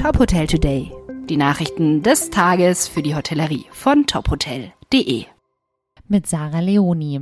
Top Hotel Today. Die Nachrichten des Tages für die Hotellerie von tophotel.de. Mit Sarah Leoni.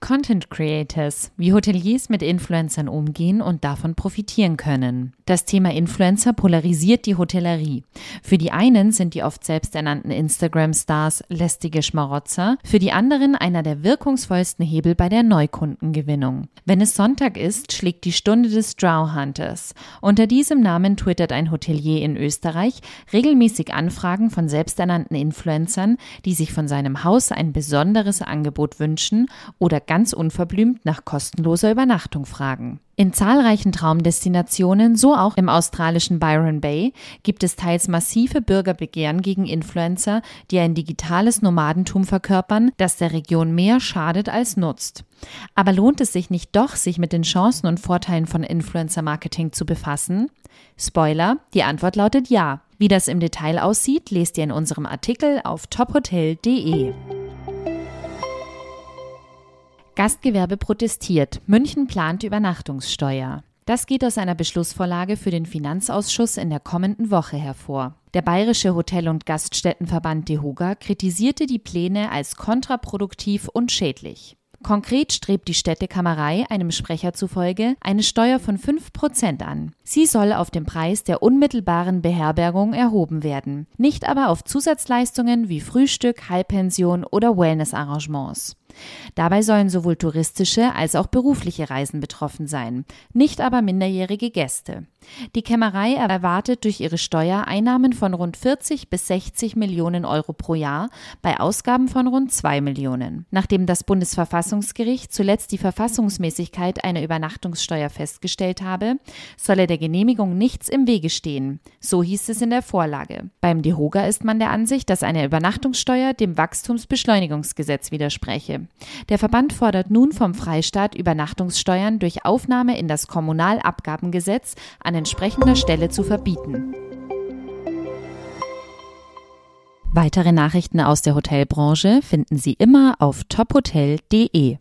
Content Creators, wie Hoteliers mit Influencern umgehen und davon profitieren können. Das Thema Influencer polarisiert die Hotellerie. Für die einen sind die oft selbsternannten Instagram-Stars lästige Schmarotzer, für die anderen einer der wirkungsvollsten Hebel bei der Neukundengewinnung. Wenn es Sonntag ist, schlägt die Stunde des Drow Hunters. Unter diesem Namen twittert ein Hotelier in Österreich regelmäßig Anfragen von selbsternannten Influencern, die sich von seinem Haus ein besonderes Angebot wünschen oder ganz unverblümt nach kostenloser Übernachtung fragen. In zahlreichen Traumdestinationen, so auch im australischen Byron Bay, gibt es teils massive Bürgerbegehren gegen Influencer, die ein digitales Nomadentum verkörpern, das der Region mehr schadet als nutzt. Aber lohnt es sich nicht doch, sich mit den Chancen und Vorteilen von Influencer-Marketing zu befassen? Spoiler, die Antwort lautet ja. Wie das im Detail aussieht, lest ihr in unserem Artikel auf tophotel.de. Gastgewerbe protestiert. München plant Übernachtungssteuer. Das geht aus einer Beschlussvorlage für den Finanzausschuss in der kommenden Woche hervor. Der Bayerische Hotel- und Gaststättenverband DEHOGA kritisierte die Pläne als kontraproduktiv und schädlich. Konkret strebt die Städtekammerei einem Sprecher zufolge eine Steuer von 5% an. Sie soll auf dem Preis der unmittelbaren Beherbergung erhoben werden, nicht aber auf Zusatzleistungen wie Frühstück, Halbpension oder Wellnessarrangements. Dabei sollen sowohl touristische als auch berufliche Reisen betroffen sein, nicht aber minderjährige Gäste. Die Kämmerei erwartet durch ihre Steuer Einnahmen von rund 40 bis 60 Millionen Euro pro Jahr bei Ausgaben von rund 2 Millionen. Nachdem das Bundesverfassungsgericht zuletzt die Verfassungsmäßigkeit einer Übernachtungssteuer festgestellt habe, solle der Genehmigung nichts im Wege stehen. So hieß es in der Vorlage. Beim DEHOGA ist man der Ansicht, dass eine Übernachtungssteuer dem Wachstumsbeschleunigungsgesetz widerspreche. Der Verband fordert nun vom Freistaat Übernachtungssteuern durch Aufnahme in das Kommunalabgabengesetz an entsprechender Stelle zu verbieten. Weitere Nachrichten aus der Hotelbranche finden Sie immer auf tophotel.de.